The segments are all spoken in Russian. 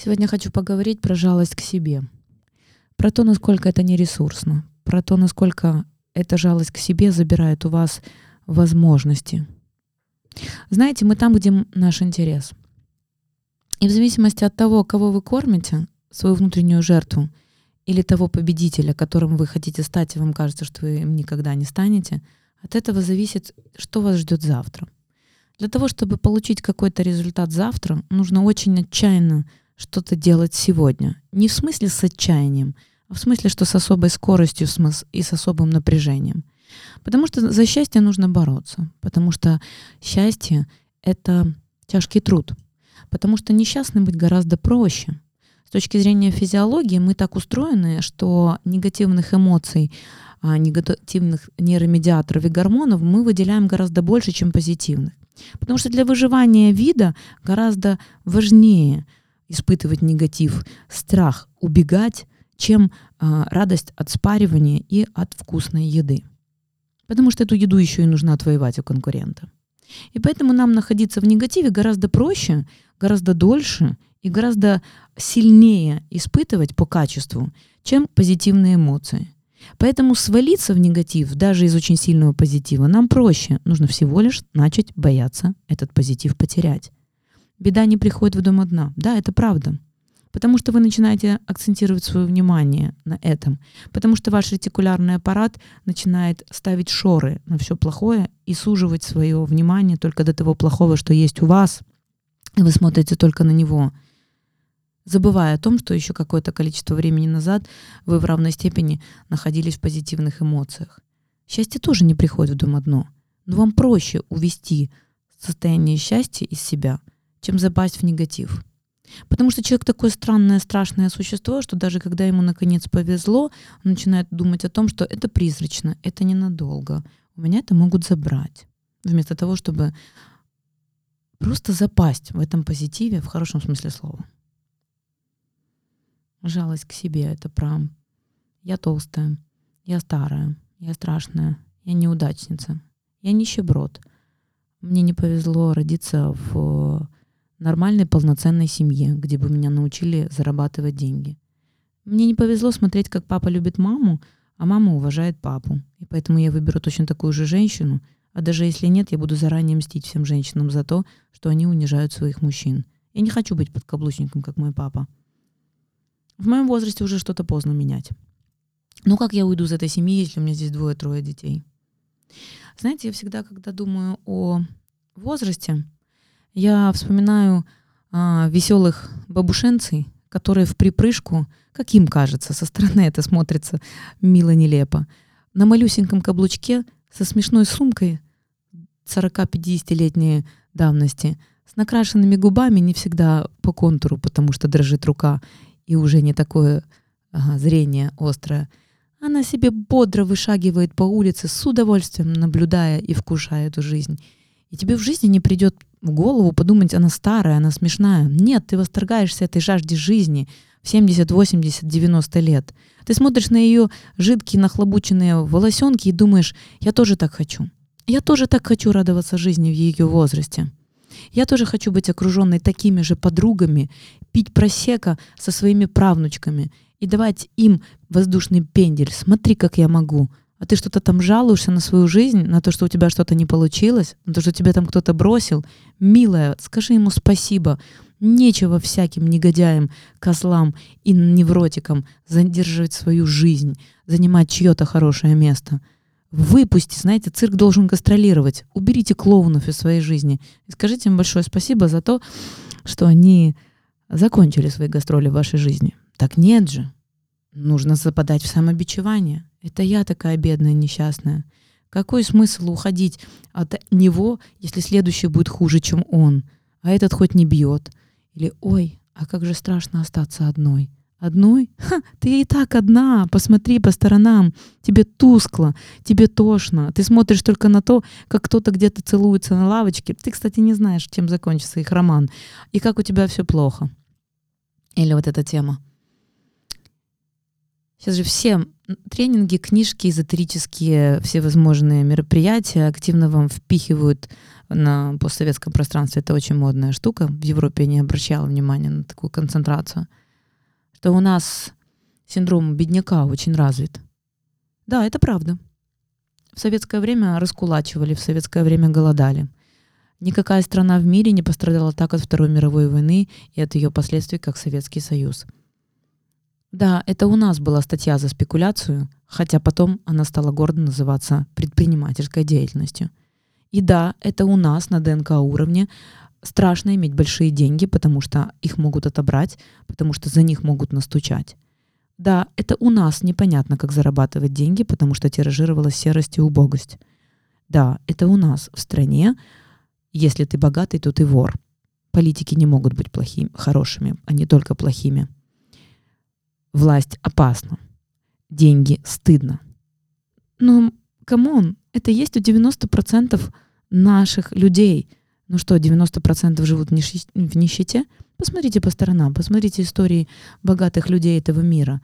Сегодня хочу поговорить про жалость к себе, про то, насколько это нересурсно, про то, насколько эта жалость к себе забирает у вас возможности. Знаете, мы там, где наш интерес. И в зависимости от того, кого вы кормите, свою внутреннюю жертву, или того победителя, которым вы хотите стать, и вам кажется, что вы им никогда не станете, от этого зависит, что вас ждет завтра. Для того, чтобы получить какой-то результат завтра, нужно очень отчаянно что-то делать сегодня. Не в смысле с отчаянием, а в смысле, что с особой скоростью и с особым напряжением. Потому что за счастье нужно бороться. Потому что счастье — это тяжкий труд. Потому что несчастным быть гораздо проще. С точки зрения физиологии мы так устроены, что негативных эмоций, а, негативных нейромедиаторов и гормонов мы выделяем гораздо больше, чем позитивных. Потому что для выживания вида гораздо важнее — испытывать негатив, страх, убегать, чем э, радость от спаривания и от вкусной еды. Потому что эту еду еще и нужно отвоевать у конкурента. И поэтому нам находиться в негативе гораздо проще, гораздо дольше и гораздо сильнее испытывать по качеству, чем позитивные эмоции. Поэтому свалиться в негатив даже из очень сильного позитива нам проще. Нужно всего лишь начать бояться этот позитив потерять. Беда не приходит в дом одна. Да, это правда. Потому что вы начинаете акцентировать свое внимание на этом. Потому что ваш ретикулярный аппарат начинает ставить шоры на все плохое и суживать свое внимание только до того плохого, что есть у вас. И вы смотрите только на него. Забывая о том, что еще какое-то количество времени назад вы в равной степени находились в позитивных эмоциях. Счастье тоже не приходит в дом одно. Но вам проще увести состояние счастья из себя – чем запасть в негатив. Потому что человек такое странное, страшное существо, что даже когда ему наконец повезло, он начинает думать о том, что это призрачно, это ненадолго. У меня это могут забрать. Вместо того, чтобы просто запасть в этом позитиве в хорошем смысле слова. Жалость к себе — это про «я толстая», «я старая», «я страшная», «я неудачница», «я нищеброд», «мне не повезло родиться в нормальной полноценной семье, где бы меня научили зарабатывать деньги. Мне не повезло смотреть, как папа любит маму, а мама уважает папу. И поэтому я выберу точно такую же женщину, а даже если нет, я буду заранее мстить всем женщинам за то, что они унижают своих мужчин. Я не хочу быть подкаблучником, как мой папа. В моем возрасте уже что-то поздно менять. Ну как я уйду из этой семьи, если у меня здесь двое-трое детей? Знаете, я всегда, когда думаю о возрасте, я вспоминаю а, веселых бабушенцей, которые в припрыжку, как им кажется, со стороны это смотрится мило-нелепо, на малюсеньком каблучке со смешной сумкой 40-50-летней давности, с накрашенными губами не всегда по контуру, потому что дрожит рука и уже не такое ага, зрение острое. Она себе бодро вышагивает по улице, с удовольствием наблюдая и вкушая эту жизнь. И тебе в жизни не придет в голову подумать, она старая, она смешная. Нет, ты восторгаешься этой жажде жизни в 70, 80, 90 лет. Ты смотришь на ее жидкие нахлобученные волосенки и думаешь, я тоже так хочу. Я тоже так хочу радоваться жизни в ее возрасте. Я тоже хочу быть окруженной такими же подругами, пить просека со своими правнучками и давать им воздушный пендель. Смотри, как я могу а ты что-то там жалуешься на свою жизнь, на то, что у тебя что-то не получилось, на то, что тебя там кто-то бросил, милая, скажи ему спасибо. Нечего всяким негодяям, козлам и невротикам задерживать свою жизнь, занимать чье-то хорошее место. Выпусти, знаете, цирк должен гастролировать. Уберите клоунов из своей жизни. И скажите им большое спасибо за то, что они закончили свои гастроли в вашей жизни. Так нет же. Нужно западать в самобичевание. Это я такая бедная, несчастная. Какой смысл уходить от него, если следующий будет хуже, чем он? А этот хоть не бьет. Или «Ой, а как же страшно остаться одной». Одной? Ха, ты и так одна. Посмотри по сторонам. Тебе тускло, тебе тошно. Ты смотришь только на то, как кто-то где-то целуется на лавочке. Ты, кстати, не знаешь, чем закончится их роман. И как у тебя все плохо. Или вот эта тема. Сейчас же все тренинги, книжки, эзотерические, всевозможные мероприятия активно вам впихивают на постсоветском пространстве это очень модная штука. В Европе я не обращала внимания на такую концентрацию. Что у нас синдром бедняка очень развит. Да, это правда. В советское время раскулачивали, в советское время голодали. Никакая страна в мире не пострадала так от Второй мировой войны и от ее последствий, как Советский Союз. Да, это у нас была статья за спекуляцию, хотя потом она стала гордо называться предпринимательской деятельностью. И да, это у нас на ДНК уровне страшно иметь большие деньги, потому что их могут отобрать, потому что за них могут настучать. Да, это у нас непонятно, как зарабатывать деньги, потому что тиражировалась серость и убогость. Да, это у нас в стране, если ты богатый, то ты вор. Политики не могут быть плохими, хорошими, а не только плохими. Власть опасна. Деньги стыдно. Ну, come on, это есть у 90% наших людей. Ну что, 90% живут в нищете? Посмотрите по сторонам, посмотрите истории богатых людей этого мира.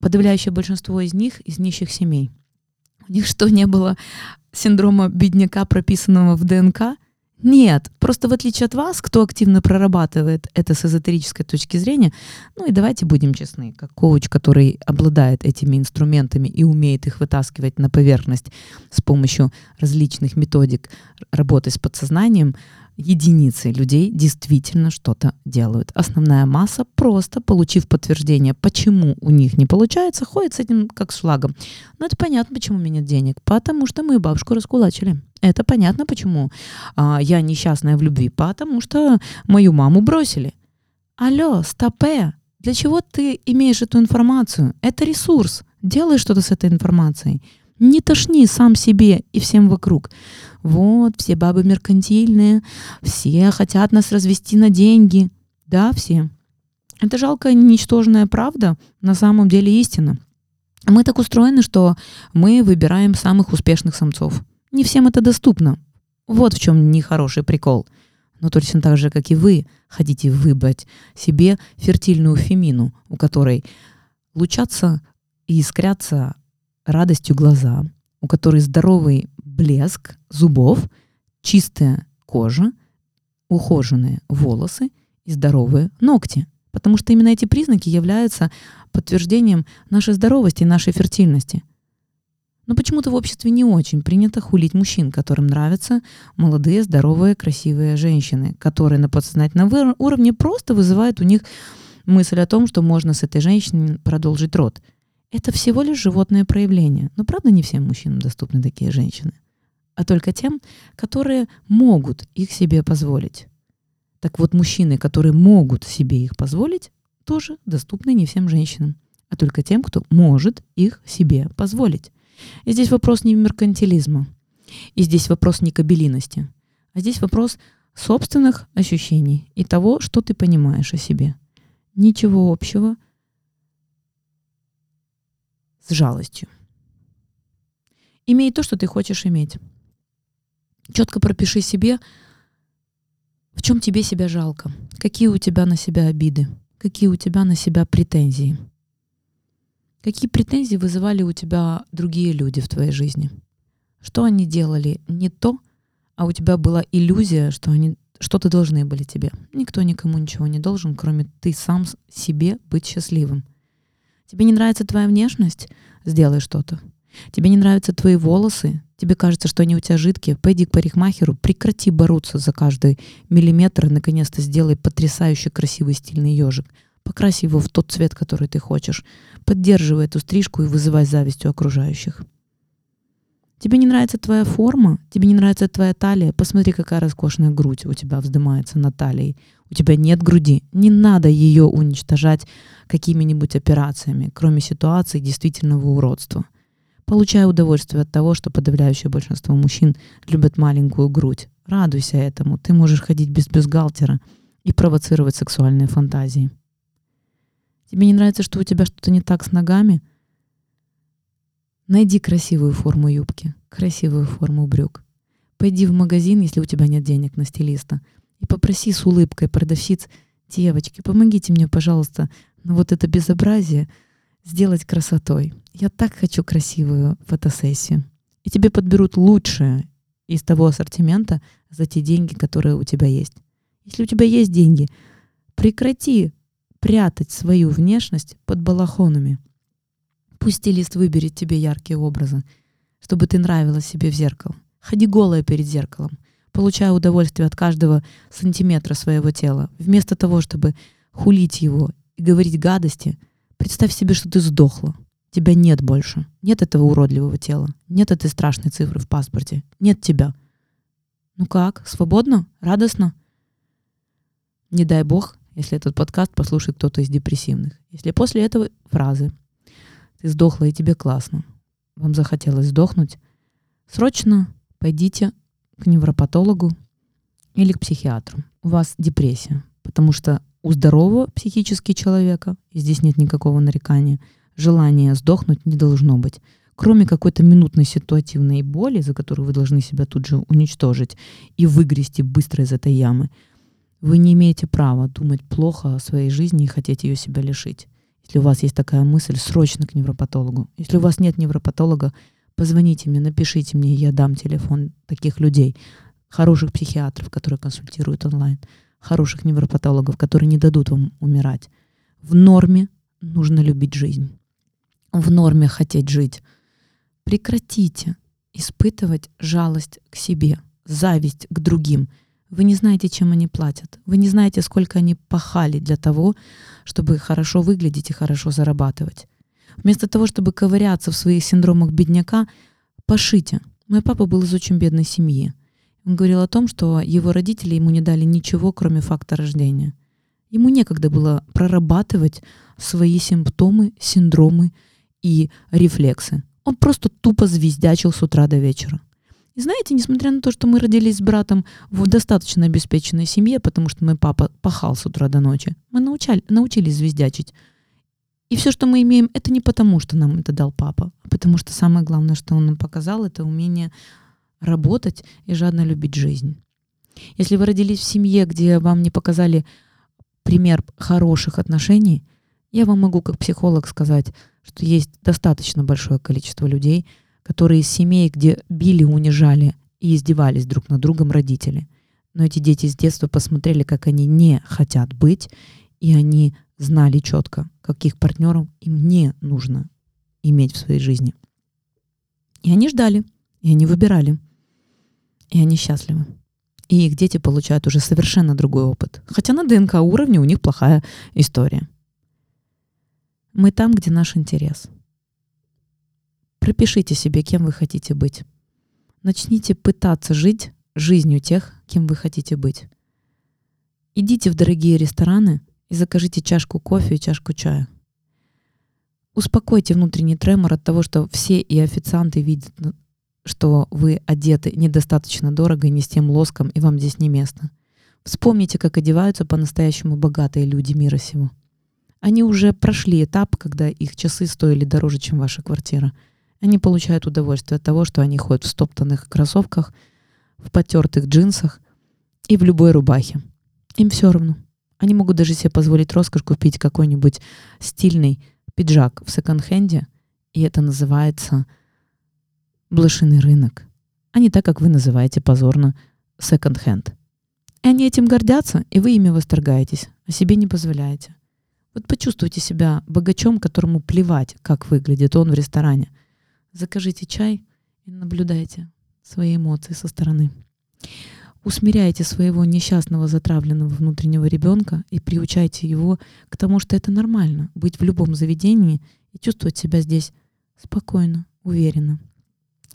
Подавляющее большинство из них из нищих семей. У них что, не было синдрома бедняка, прописанного в ДНК? Нет, просто в отличие от вас, кто активно прорабатывает это с эзотерической точки зрения, ну и давайте будем честны, как коуч, который обладает этими инструментами и умеет их вытаскивать на поверхность с помощью различных методик работы с подсознанием, единицы людей действительно что-то делают. Основная масса просто, получив подтверждение, почему у них не получается, ходит с этим как с флагом. Но это понятно, почему у меня нет денег. Потому что мы бабушку раскулачили. Это понятно, почему а, я несчастная в любви. Потому что мою маму бросили. Алло, стопе, для чего ты имеешь эту информацию? Это ресурс. Делай что-то с этой информацией. Не тошни сам себе и всем вокруг. Вот, все бабы меркантильные, все хотят нас развести на деньги. Да, все. Это жалкая, ничтожная правда, на самом деле истина. Мы так устроены, что мы выбираем самых успешных самцов. Не всем это доступно. Вот в чем нехороший прикол. Но точно так же, как и вы, хотите выбрать себе фертильную фемину, у которой лучатся и искрятся радостью глаза, у которой здоровый блеск зубов, чистая кожа, ухоженные волосы и здоровые ногти. Потому что именно эти признаки являются подтверждением нашей здоровости и нашей фертильности. Но почему-то в обществе не очень принято хулить мужчин, которым нравятся молодые, здоровые, красивые женщины, которые на подсознательном уровне просто вызывают у них мысль о том, что можно с этой женщиной продолжить род – это всего лишь животное проявление. Но правда не всем мужчинам доступны такие женщины, а только тем, которые могут их себе позволить. Так вот, мужчины, которые могут себе их позволить, тоже доступны не всем женщинам, а только тем, кто может их себе позволить. И здесь вопрос не меркантилизма, и здесь вопрос не кабелиности, а здесь вопрос собственных ощущений и того, что ты понимаешь о себе. Ничего общего – с жалостью. Имей то, что ты хочешь иметь. Четко пропиши себе, в чем тебе себя жалко, какие у тебя на себя обиды, какие у тебя на себя претензии. Какие претензии вызывали у тебя другие люди в твоей жизни? Что они делали не то, а у тебя была иллюзия, что они что-то должны были тебе. Никто никому ничего не должен, кроме ты сам себе быть счастливым. Тебе не нравится твоя внешность? Сделай что-то. Тебе не нравятся твои волосы? Тебе кажется, что они у тебя жидкие? Пойди к парикмахеру, прекрати бороться за каждый миллиметр и наконец-то сделай потрясающе красивый стильный ежик. Покрась его в тот цвет, который ты хочешь. Поддерживай эту стрижку и вызывай зависть у окружающих. Тебе не нравится твоя форма, тебе не нравится твоя талия, посмотри, какая роскошная грудь у тебя вздымается на талии. У тебя нет груди, не надо ее уничтожать какими-нибудь операциями, кроме ситуации действительного уродства. Получай удовольствие от того, что подавляющее большинство мужчин любят маленькую грудь. Радуйся этому, ты можешь ходить без бюстгальтера и провоцировать сексуальные фантазии. Тебе не нравится, что у тебя что-то не так с ногами? Найди красивую форму юбки, красивую форму брюк. Пойди в магазин, если у тебя нет денег на стилиста, и попроси с улыбкой продавщиц, девочки, помогите мне, пожалуйста, на вот это безобразие сделать красотой. Я так хочу красивую фотосессию. И тебе подберут лучшее из того ассортимента за те деньги, которые у тебя есть. Если у тебя есть деньги, прекрати прятать свою внешность под балахонами. Пусть стилист выберет тебе яркие образы, чтобы ты нравилась себе в зеркало. Ходи голая перед зеркалом, получая удовольствие от каждого сантиметра своего тела. Вместо того, чтобы хулить его и говорить гадости, представь себе, что ты сдохла. Тебя нет больше. Нет этого уродливого тела. Нет этой страшной цифры в паспорте. Нет тебя. Ну как, свободно? Радостно? Не дай бог, если этот подкаст послушает кто-то из депрессивных. Если после этого фразы «ты сдохла и тебе классно», вам захотелось сдохнуть, срочно пойдите к невропатологу или к психиатру. У вас депрессия, потому что у здорового психически человека, и здесь нет никакого нарекания, желания сдохнуть не должно быть. Кроме какой-то минутной ситуативной боли, за которую вы должны себя тут же уничтожить и выгрести быстро из этой ямы, вы не имеете права думать плохо о своей жизни и хотеть ее себя лишить. Если у вас есть такая мысль, срочно к невропатологу. Если у вас нет невропатолога, позвоните мне, напишите мне, я дам телефон таких людей, хороших психиатров, которые консультируют онлайн, хороших невропатологов, которые не дадут вам умирать. В норме нужно любить жизнь. В норме хотеть жить. Прекратите испытывать жалость к себе, зависть к другим – вы не знаете, чем они платят. Вы не знаете, сколько они пахали для того, чтобы хорошо выглядеть и хорошо зарабатывать. Вместо того, чтобы ковыряться в своих синдромах бедняка, пошите. Мой папа был из очень бедной семьи. Он говорил о том, что его родители ему не дали ничего, кроме факта рождения. Ему некогда было прорабатывать свои симптомы, синдромы и рефлексы. Он просто тупо звездячил с утра до вечера. И знаете, несмотря на то, что мы родились с братом в достаточно обеспеченной семье, потому что мой папа пахал с утра до ночи, мы научали, научились звездячить. И все, что мы имеем, это не потому, что нам это дал папа, а потому что самое главное, что он нам показал, это умение работать и жадно любить жизнь. Если вы родились в семье, где вам не показали пример хороших отношений, я вам могу как психолог сказать, что есть достаточно большое количество людей, которые из семей, где били, унижали и издевались друг над другом родители. Но эти дети с детства посмотрели, как они не хотят быть, и они знали четко, каких партнеров им не нужно иметь в своей жизни. И они ждали, и они выбирали, и они счастливы. И их дети получают уже совершенно другой опыт. Хотя на ДНК уровне у них плохая история. Мы там, где наш интерес — Пропишите себе, кем вы хотите быть. Начните пытаться жить жизнью тех, кем вы хотите быть. Идите в дорогие рестораны и закажите чашку кофе и чашку чая. Успокойте внутренний тремор от того, что все и официанты видят, что вы одеты недостаточно дорого и не с тем лоском, и вам здесь не место. Вспомните, как одеваются по-настоящему богатые люди мира сего. Они уже прошли этап, когда их часы стоили дороже, чем ваша квартира — они получают удовольствие от того, что они ходят в стоптанных кроссовках, в потертых джинсах и в любой рубахе. Им все равно. Они могут даже себе позволить роскошь купить какой-нибудь стильный пиджак в секонд-хенде, и это называется блошиный рынок, а не так, как вы называете позорно секонд-хенд. И они этим гордятся, и вы ими восторгаетесь, а себе не позволяете. Вот почувствуйте себя богачом, которому плевать, как выглядит он в ресторане – Закажите чай и наблюдайте свои эмоции со стороны. Усмиряйте своего несчастного затравленного внутреннего ребенка и приучайте его к тому, что это нормально быть в любом заведении и чувствовать себя здесь спокойно, уверенно.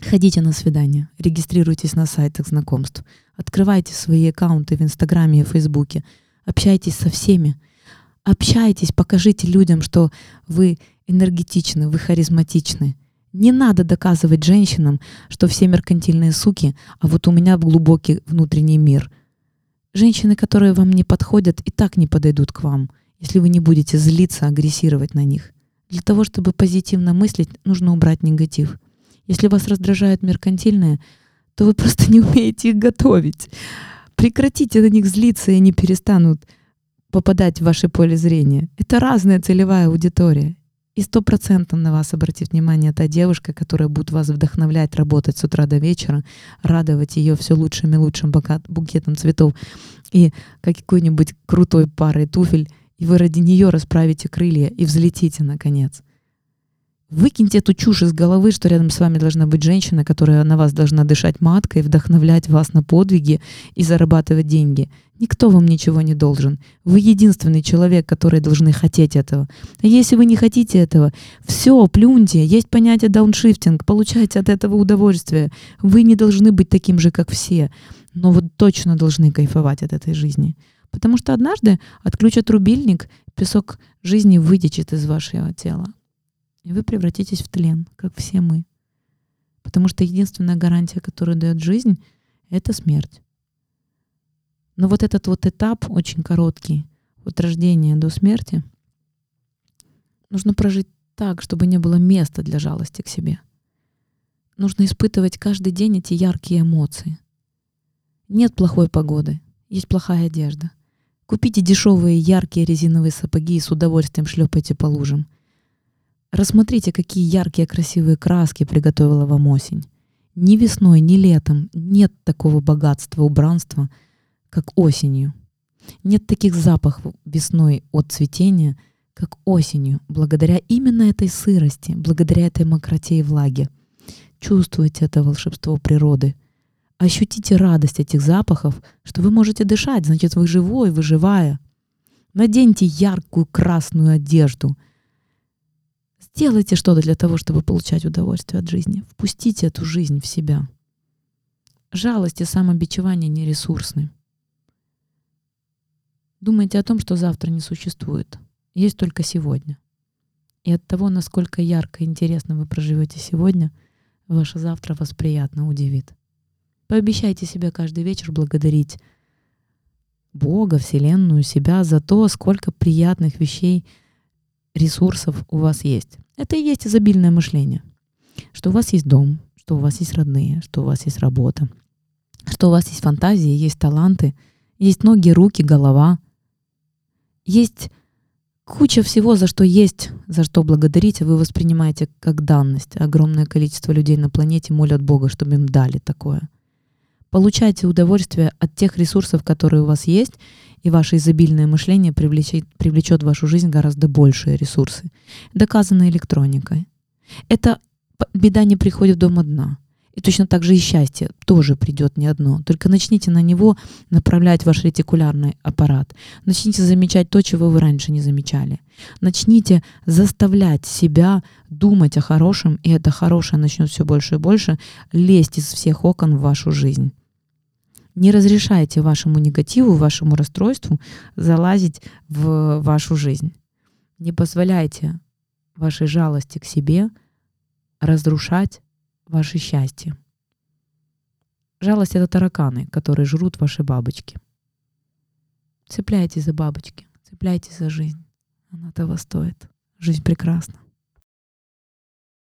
Ходите на свидания, регистрируйтесь на сайтах знакомств, открывайте свои аккаунты в Инстаграме и Фейсбуке, общайтесь со всеми, общайтесь, покажите людям, что вы энергетичны, вы харизматичны, не надо доказывать женщинам, что все меркантильные суки, а вот у меня глубокий внутренний мир. Женщины, которые вам не подходят, и так не подойдут к вам, если вы не будете злиться, агрессировать на них. Для того, чтобы позитивно мыслить, нужно убрать негатив. Если вас раздражают меркантильные, то вы просто не умеете их готовить. Прекратите на них злиться, и они перестанут попадать в ваше поле зрения. Это разная целевая аудитория. И сто процентов на вас обратит внимание та девушка, которая будет вас вдохновлять работать с утра до вечера, радовать ее все лучшим и лучшим букетом цветов и какой-нибудь крутой парой туфель, и вы ради нее расправите крылья и взлетите наконец. Выкиньте эту чушь из головы, что рядом с вами должна быть женщина, которая на вас должна дышать маткой, вдохновлять вас на подвиги и зарабатывать деньги. Никто вам ничего не должен. Вы единственный человек, который должны хотеть этого. А если вы не хотите этого, все, плюньте. Есть понятие дауншифтинг, получайте от этого удовольствие. Вы не должны быть таким же, как все, но вы точно должны кайфовать от этой жизни. Потому что однажды отключат рубильник, песок жизни вытечет из вашего тела и вы превратитесь в тлен, как все мы. Потому что единственная гарантия, которую дает жизнь, это смерть. Но вот этот вот этап очень короткий, от рождения до смерти, нужно прожить так, чтобы не было места для жалости к себе. Нужно испытывать каждый день эти яркие эмоции. Нет плохой погоды, есть плохая одежда. Купите дешевые яркие резиновые сапоги и с удовольствием шлепайте по лужам. Рассмотрите, какие яркие красивые краски приготовила вам осень. Ни весной, ни летом нет такого богатства, убранства, как осенью. Нет таких запахов весной от цветения, как осенью, благодаря именно этой сырости, благодаря этой мокроте и влаге. Чувствуйте это волшебство природы. Ощутите радость этих запахов, что вы можете дышать, значит, вы живой, вы живая. Наденьте яркую красную одежду — Делайте что-то для того, чтобы получать удовольствие от жизни. Впустите эту жизнь в себя. Жалость и самобичевание не ресурсны. Думайте о том, что завтра не существует. Есть только сегодня. И от того, насколько ярко и интересно вы проживете сегодня, ваше завтра вас приятно удивит. Пообещайте себе каждый вечер благодарить Бога, Вселенную, себя за то, сколько приятных вещей, ресурсов у вас есть. Это и есть изобильное мышление. Что у вас есть дом, что у вас есть родные, что у вас есть работа, что у вас есть фантазии, есть таланты, есть ноги, руки, голова. Есть куча всего, за что есть, за что благодарить, а вы воспринимаете как данность. Огромное количество людей на планете молят Бога, чтобы им дали такое. Получайте удовольствие от тех ресурсов, которые у вас есть, и ваше изобильное мышление привлечет, привлечет в вашу жизнь гораздо большие ресурсы. Доказано электроникой. Эта беда не приходит дома одна. И точно так же и счастье тоже придет не одно. Только начните на него направлять ваш ретикулярный аппарат. Начните замечать то, чего вы раньше не замечали. Начните заставлять себя думать о хорошем, и это хорошее начнет все больше и больше лезть из всех окон в вашу жизнь. Не разрешайте вашему негативу, вашему расстройству залазить в вашу жизнь. Не позволяйте вашей жалости к себе разрушать ваше счастье. Жалость — это тараканы, которые жрут ваши бабочки. Цепляйтесь за бабочки, цепляйтесь за жизнь. Она того стоит. Жизнь прекрасна.